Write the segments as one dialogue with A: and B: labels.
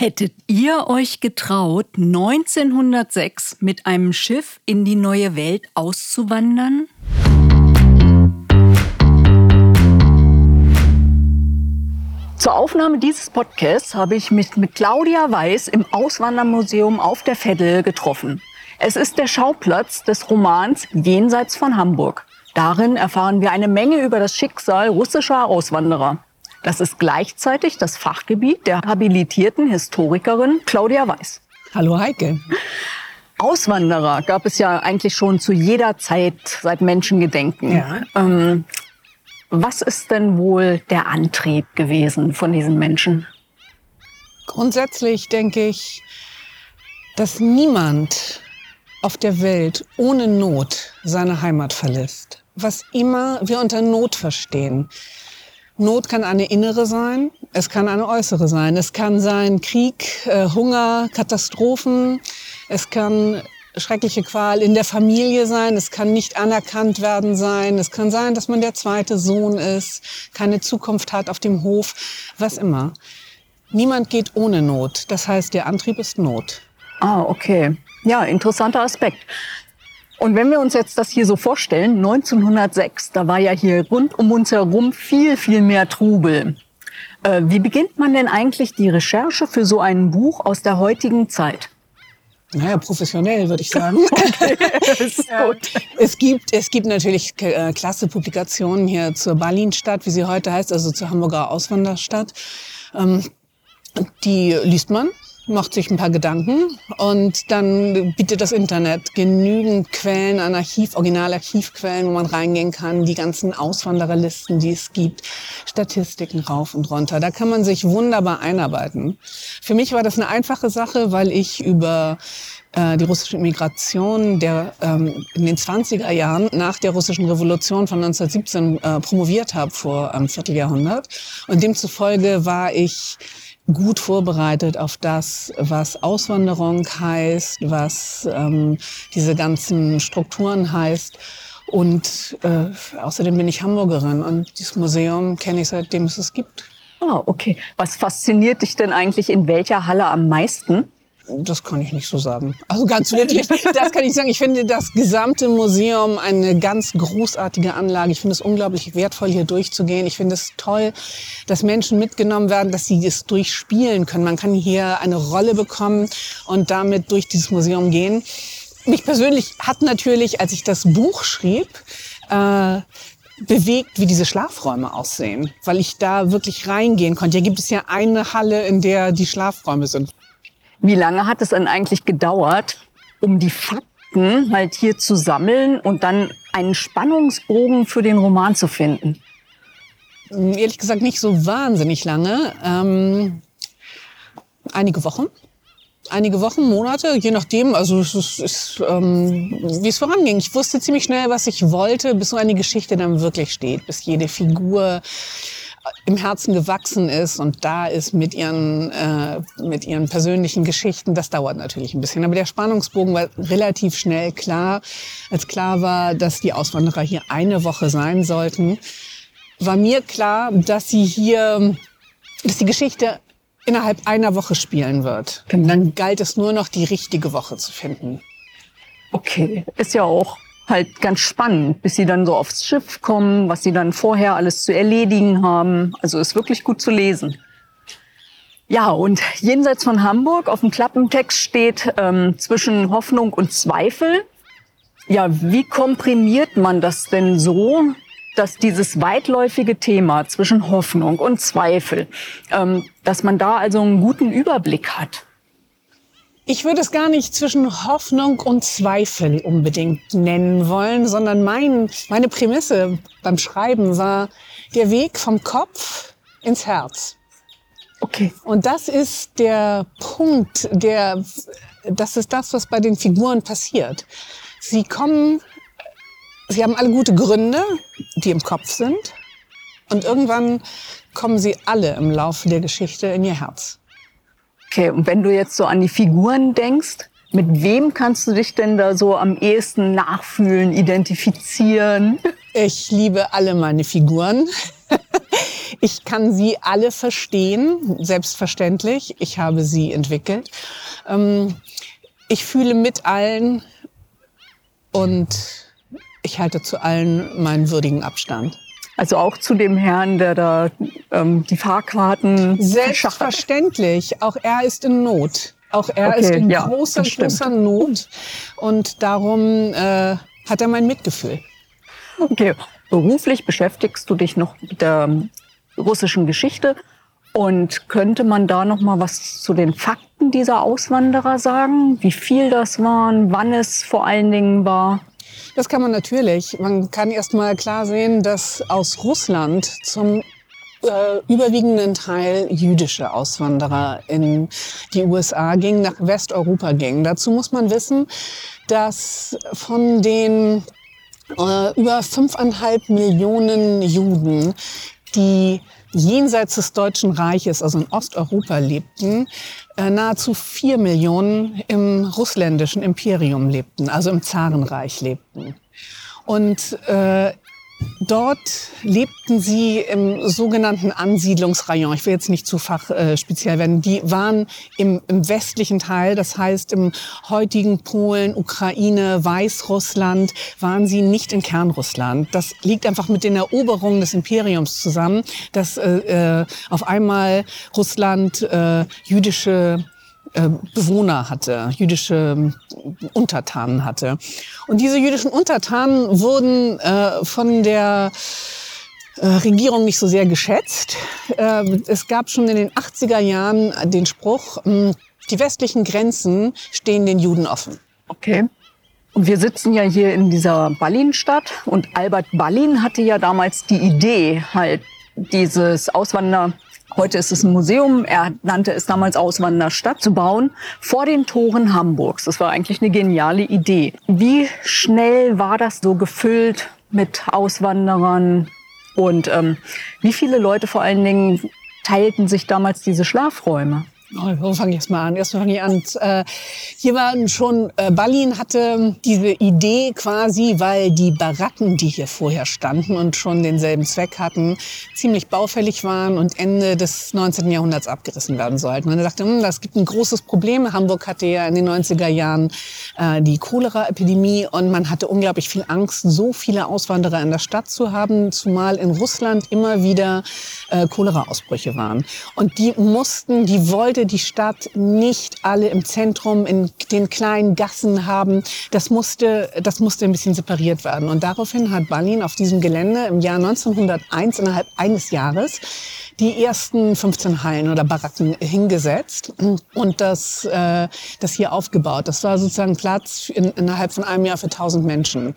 A: Hättet ihr euch getraut, 1906 mit einem Schiff in die neue Welt auszuwandern? Zur Aufnahme dieses Podcasts habe ich mich mit Claudia Weiß im Auswandermuseum auf der Veddel getroffen. Es ist der Schauplatz des Romans Jenseits von Hamburg. Darin erfahren wir eine Menge über das Schicksal russischer Auswanderer. Das ist gleichzeitig das Fachgebiet der habilitierten Historikerin Claudia Weiß.
B: Hallo Heike.
A: Auswanderer gab es ja eigentlich schon zu jeder Zeit seit Menschengedenken. Ja. Ähm, was ist denn wohl der Antrieb gewesen von diesen Menschen?
B: Grundsätzlich denke ich, dass niemand auf der Welt ohne Not seine Heimat verlässt. Was immer wir unter Not verstehen. Not kann eine innere sein, es kann eine äußere sein. Es kann sein Krieg, äh, Hunger, Katastrophen, es kann schreckliche Qual in der Familie sein, es kann nicht anerkannt werden sein, es kann sein, dass man der zweite Sohn ist, keine Zukunft hat auf dem Hof, was immer. Niemand geht ohne Not. Das heißt, der Antrieb ist Not.
A: Ah, okay. Ja, interessanter Aspekt. Und wenn wir uns jetzt das hier so vorstellen, 1906, da war ja hier rund um uns herum viel, viel mehr Trubel. Äh, wie beginnt man denn eigentlich die Recherche für so ein Buch aus der heutigen Zeit?
B: Naja, professionell würde ich sagen. Okay, gut. Es gibt, es gibt natürlich äh, klasse Publikationen hier zur Berlinstadt, wie sie heute heißt, also zur Hamburger Auswanderstadt. Ähm, die liest man macht sich ein paar Gedanken und dann bietet das Internet genügend Quellen an Archiv, Originalarchivquellen, wo man reingehen kann, die ganzen Auswandererlisten, die es gibt, Statistiken rauf und runter. Da kann man sich wunderbar einarbeiten. Für mich war das eine einfache Sache, weil ich über äh, die russische Immigration der, ähm, in den 20er Jahren nach der russischen Revolution von 1917 äh, promoviert habe vor einem Vierteljahrhundert. Und demzufolge war ich gut vorbereitet auf das, was Auswanderung heißt, was ähm, diese ganzen Strukturen heißt. Und äh, außerdem bin ich Hamburgerin und dieses Museum kenne ich seitdem es es gibt.
A: Ah, okay. Was fasziniert dich denn eigentlich in welcher Halle am meisten?
B: Das kann ich nicht so sagen. Also ganz wirklich, das kann ich sagen. Ich finde das gesamte Museum eine ganz großartige Anlage. Ich finde es unglaublich wertvoll, hier durchzugehen. Ich finde es toll, dass Menschen mitgenommen werden, dass sie es durchspielen können. Man kann hier eine Rolle bekommen und damit durch dieses Museum gehen. Mich persönlich hat natürlich, als ich das Buch schrieb, äh, bewegt, wie diese Schlafräume aussehen, weil ich da wirklich reingehen konnte. Hier gibt es ja eine Halle, in der die Schlafräume sind.
A: Wie lange hat es denn eigentlich gedauert, um die Fakten halt hier zu sammeln und dann einen Spannungsbogen für den Roman zu finden?
B: Hm, ehrlich gesagt nicht so wahnsinnig lange. Ähm, einige Wochen. Einige Wochen, Monate, je nachdem, also es ist, ist ähm, wie es voranging. Ich wusste ziemlich schnell, was ich wollte, bis so eine Geschichte dann wirklich steht, bis jede Figur im Herzen gewachsen ist und da ist mit ihren, äh, mit ihren persönlichen Geschichten, das dauert natürlich ein bisschen. Aber der Spannungsbogen war relativ schnell klar. Als klar war, dass die Auswanderer hier eine Woche sein sollten, war mir klar, dass sie hier, dass die Geschichte innerhalb einer Woche spielen wird. Und dann galt es nur noch, die richtige Woche zu finden.
A: Okay, ist ja auch halt ganz spannend, bis sie dann so aufs Schiff kommen, was sie dann vorher alles zu erledigen haben. Also ist wirklich gut zu lesen. Ja, und jenseits von Hamburg auf dem Klappentext steht ähm, zwischen Hoffnung und Zweifel. Ja, wie komprimiert man das denn so, dass dieses weitläufige Thema zwischen Hoffnung und Zweifel, ähm, dass man da also einen guten Überblick hat?
B: Ich würde es gar nicht zwischen Hoffnung und Zweifel unbedingt nennen wollen, sondern mein, meine Prämisse beim Schreiben war der Weg vom Kopf ins Herz. Okay. Und das ist der Punkt, der, das ist das, was bei den Figuren passiert. Sie kommen, sie haben alle gute Gründe, die im Kopf sind. Und irgendwann kommen sie alle im Laufe der Geschichte in ihr Herz.
A: Okay, und wenn du jetzt so an die Figuren denkst, mit wem kannst du dich denn da so am ehesten nachfühlen, identifizieren?
B: Ich liebe alle meine Figuren. Ich kann sie alle verstehen, selbstverständlich. Ich habe sie entwickelt. Ähm, ich fühle mit allen und ich halte zu allen meinen würdigen Abstand.
A: Also auch zu dem Herrn, der da ähm, die Fahrkarten
B: Selbstverständlich. Auch er ist in Not. Auch er okay, ist in ja, großer, großer Not. Und darum äh, hat er mein Mitgefühl.
A: Okay, beruflich beschäftigst du dich noch mit der russischen Geschichte. Und könnte man da noch mal was zu den Fakten dieser Auswanderer sagen? Wie viel das waren, wann es vor allen Dingen war?
B: Das kann man natürlich. Man kann erst mal klar sehen, dass aus Russland zum äh, überwiegenden Teil jüdische Auswanderer in die USA gingen, nach Westeuropa gingen. Dazu muss man wissen, dass von den äh, über fünfeinhalb Millionen Juden, die jenseits des Deutschen Reiches, also in Osteuropa lebten, äh, nahezu vier Millionen im russländischen Imperium lebten, also im Zarenreich lebten. Und äh, Dort lebten sie im sogenannten Ansiedlungsrayon. Ich will jetzt nicht zu fachspeziell äh, werden. Die waren im, im, westlichen Teil, das heißt im heutigen Polen, Ukraine, Weißrussland, waren sie nicht in Kernrussland. Das liegt einfach mit den Eroberungen des Imperiums zusammen, dass äh, äh auf einmal Russland äh, jüdische Bewohner hatte, jüdische ähm, Untertanen hatte. Und diese jüdischen Untertanen wurden äh, von der äh, Regierung nicht so sehr geschätzt. Äh, es gab schon in den 80er Jahren den Spruch, ähm, die westlichen Grenzen stehen den Juden offen.
A: Okay. Und wir sitzen ja hier in dieser Ballin-Stadt und Albert Ballin hatte ja damals die Idee, halt dieses Auswander Heute ist es ein Museum. Er nannte es damals Auswanderstadt zu bauen vor den Toren Hamburgs. Das war eigentlich eine geniale Idee. Wie schnell war das so gefüllt mit Auswanderern? Und ähm, wie viele Leute vor allen Dingen teilten sich damals diese Schlafräume?
B: Oh, wo fange ich jetzt mal an? Erstmal fange ich an. Äh, hier war schon, äh, Berlin hatte diese Idee quasi, weil die Baracken, die hier vorher standen und schon denselben Zweck hatten, ziemlich baufällig waren und Ende des 19. Jahrhunderts abgerissen werden sollten. Und er dachte, hm, das gibt ein großes Problem. Hamburg hatte ja in den 90er Jahren äh, die Cholera-Epidemie und man hatte unglaublich viel Angst, so viele Auswanderer in der Stadt zu haben, zumal in Russland immer wieder äh, Cholera-Ausbrüche waren. Und die mussten, die wollten wollte die Stadt nicht alle im Zentrum in den kleinen Gassen haben. Das musste, das musste ein bisschen separiert werden. Und daraufhin hat Berlin auf diesem Gelände im Jahr 1901 innerhalb eines Jahres die ersten 15 Hallen oder Baracken hingesetzt und das, äh, das hier aufgebaut. Das war sozusagen Platz in, innerhalb von einem Jahr für 1000 Menschen.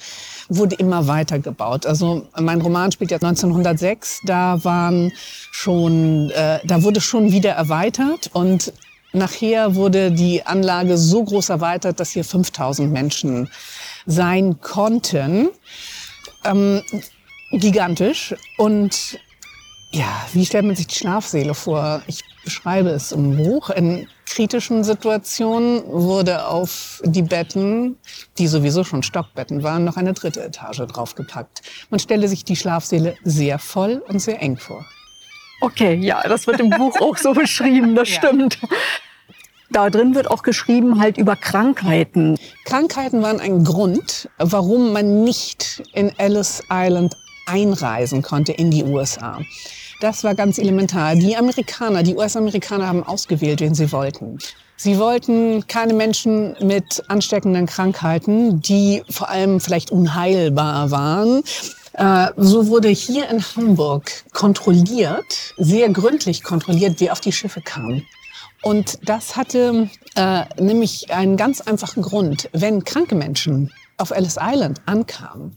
B: Wurde immer weiter gebaut. Also mein Roman spielt ja 1906. Da waren schon, äh, da wurde schon wieder erweitert und Nachher wurde die Anlage so groß erweitert, dass hier 5000 Menschen sein konnten. Ähm, gigantisch. Und ja, wie stellt man sich die Schlafsäle vor? Ich beschreibe es im Buch. In kritischen Situationen wurde auf die Betten, die sowieso schon Stockbetten waren, noch eine dritte Etage draufgepackt. Man stelle sich die Schlafsäle sehr voll und sehr eng vor.
A: Okay, ja, das wird im Buch auch so beschrieben, das ja. stimmt. Da drin wird auch geschrieben halt über Krankheiten.
B: Krankheiten waren ein Grund, warum man nicht in Ellis Island einreisen konnte in die USA. Das war ganz elementar. Die Amerikaner, die US-Amerikaner haben ausgewählt, wen sie wollten. Sie wollten keine Menschen mit ansteckenden Krankheiten, die vor allem vielleicht unheilbar waren. Äh, so wurde hier in Hamburg kontrolliert, sehr gründlich kontrolliert, wer auf die Schiffe kam. Und das hatte äh, nämlich einen ganz einfachen Grund. Wenn kranke Menschen auf Ellis Island ankamen,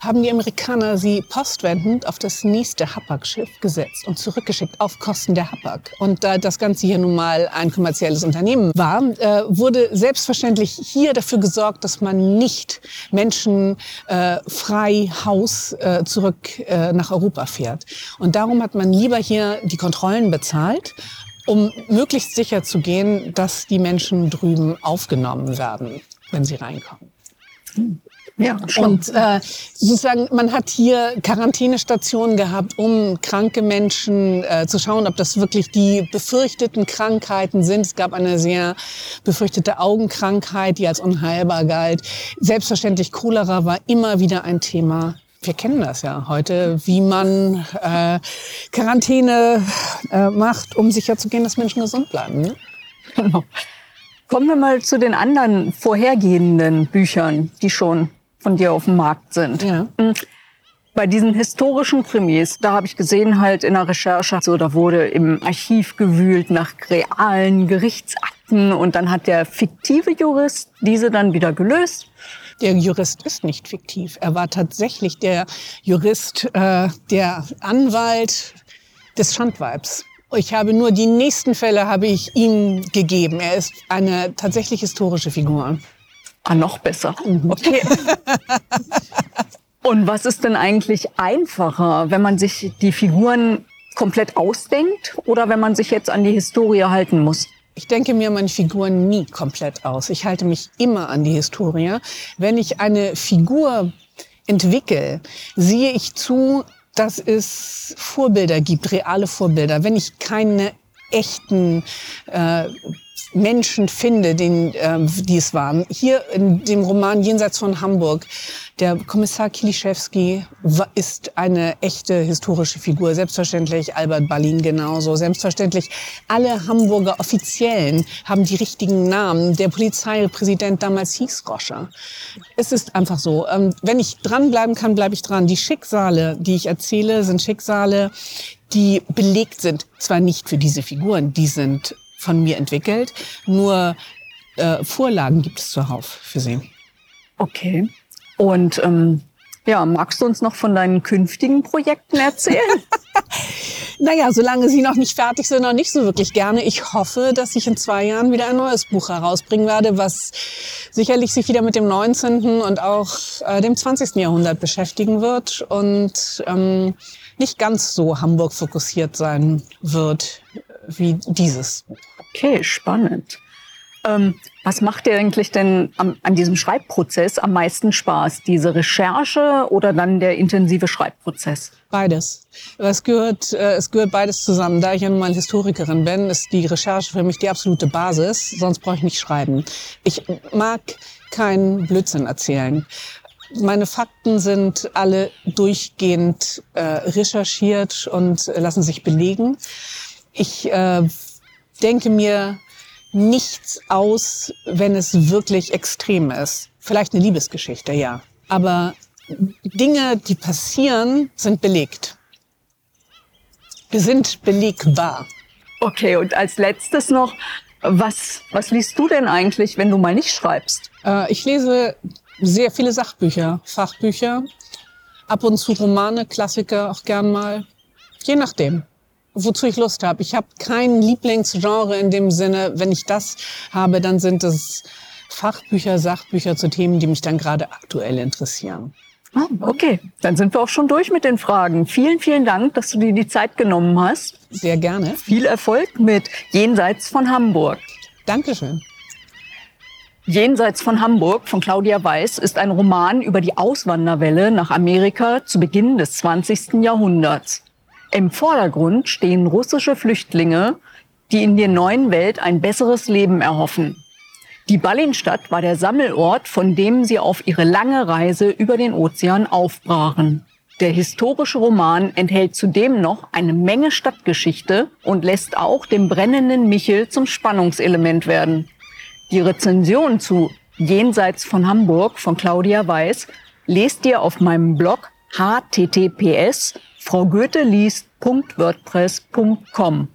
B: haben die Amerikaner sie postwendend auf das nächste Hapag-Schiff gesetzt und zurückgeschickt auf Kosten der Hapag. Und da das Ganze hier nun mal ein kommerzielles Unternehmen war, äh, wurde selbstverständlich hier dafür gesorgt, dass man nicht Menschen äh, frei Haus äh, zurück äh, nach Europa fährt. Und darum hat man lieber hier die Kontrollen bezahlt, um möglichst sicher zu gehen, dass die Menschen drüben aufgenommen werden, wenn sie reinkommen.
A: Ja, schon.
B: Und äh, sozusagen, man hat hier Quarantänestationen gehabt, um kranke Menschen äh, zu schauen, ob das wirklich die befürchteten Krankheiten sind. Es gab eine sehr befürchtete Augenkrankheit, die als unheilbar galt. Selbstverständlich Cholera war immer wieder ein Thema. Wir kennen das ja heute, wie man äh, Quarantäne äh, macht, um sicherzugehen, dass Menschen gesund bleiben. Ne?
A: Genau. Kommen wir mal zu den anderen vorhergehenden Büchern, die schon von dir auf dem Markt sind.
B: Ja.
A: Hm. Bei diesen historischen Krimis, da habe ich gesehen halt in der Recherche, so da wurde im Archiv gewühlt nach realen Gerichtsakten und dann hat der fiktive Jurist diese dann wieder gelöst.
B: Der Jurist ist nicht fiktiv. Er war tatsächlich der Jurist, äh, der Anwalt des Schandweibs. Ich habe nur die nächsten Fälle habe ich ihm gegeben. Er ist eine tatsächlich historische Figur.
A: Ah, noch besser. Okay. Und was ist denn eigentlich einfacher, wenn man sich die Figuren komplett ausdenkt oder wenn man sich jetzt an die Historie halten muss?
B: Ich denke mir meine Figuren nie komplett aus. Ich halte mich immer an die Historie. Wenn ich eine Figur entwickle, sehe ich zu, dass es Vorbilder gibt, reale Vorbilder. Wenn ich keine echten äh, Menschen finde, den, äh, die es waren. Hier in dem Roman Jenseits von Hamburg, der Kommissar Kiliszewski ist eine echte historische Figur. Selbstverständlich Albert Ballin genauso. Selbstverständlich alle Hamburger Offiziellen haben die richtigen Namen. Der Polizeipräsident damals hieß Roscher. Es ist einfach so. Ähm, wenn ich dranbleiben kann, bleibe ich dran. Die Schicksale, die ich erzähle, sind Schicksale, die belegt sind. Zwar nicht für diese Figuren, die sind von mir entwickelt. Nur äh, Vorlagen gibt es zuhauf für sie.
A: Okay. Und ähm, ja, magst du uns noch von deinen künftigen Projekten erzählen?
B: naja, solange sie noch nicht fertig sind, noch nicht so wirklich gerne. Ich hoffe, dass ich in zwei Jahren wieder ein neues Buch herausbringen werde, was sicherlich sich wieder mit dem 19. und auch äh, dem 20. Jahrhundert beschäftigen wird und ähm, nicht ganz so Hamburg fokussiert sein wird wie dieses.
A: Okay, spannend. Ähm, was macht dir eigentlich denn am, an diesem Schreibprozess am meisten Spaß? Diese Recherche oder dann der intensive Schreibprozess?
B: Beides. Es gehört, äh, es gehört beides zusammen. Da ich ja nun mal Historikerin bin, ist die Recherche für mich die absolute Basis. Sonst brauche ich nicht schreiben. Ich mag keinen Blödsinn erzählen. Meine Fakten sind alle durchgehend äh, recherchiert und lassen sich belegen. Ich äh, denke mir nichts aus, wenn es wirklich extrem ist. Vielleicht eine Liebesgeschichte, ja. Aber Dinge, die passieren, sind belegt. Wir sind belegbar.
A: Okay, und als letztes noch, was, was liest du denn eigentlich, wenn du mal nicht schreibst?
B: Äh, ich lese sehr viele Sachbücher, Fachbücher, ab und zu Romane, Klassiker auch gern mal. Je nachdem wozu ich Lust habe. Ich habe kein Lieblingsgenre in dem Sinne. Wenn ich das habe, dann sind es Fachbücher, Sachbücher zu Themen, die mich dann gerade aktuell interessieren.
A: Ah, okay, dann sind wir auch schon durch mit den Fragen. Vielen, vielen Dank, dass du dir die Zeit genommen hast.
B: Sehr gerne.
A: Viel Erfolg mit Jenseits von Hamburg.
B: Dankeschön.
A: Jenseits von Hamburg von Claudia Weiß ist ein Roman über die Auswanderwelle nach Amerika zu Beginn des 20. Jahrhunderts. Im Vordergrund stehen russische Flüchtlinge, die in der neuen Welt ein besseres Leben erhoffen. Die Ballinstadt war der Sammelort, von dem sie auf ihre lange Reise über den Ozean aufbrachen. Der historische Roman enthält zudem noch eine Menge Stadtgeschichte und lässt auch den brennenden Michel zum Spannungselement werden. Die Rezension zu Jenseits von Hamburg von Claudia Weiß lest ihr auf meinem Blog https frau Goethe liest.wordpress.com.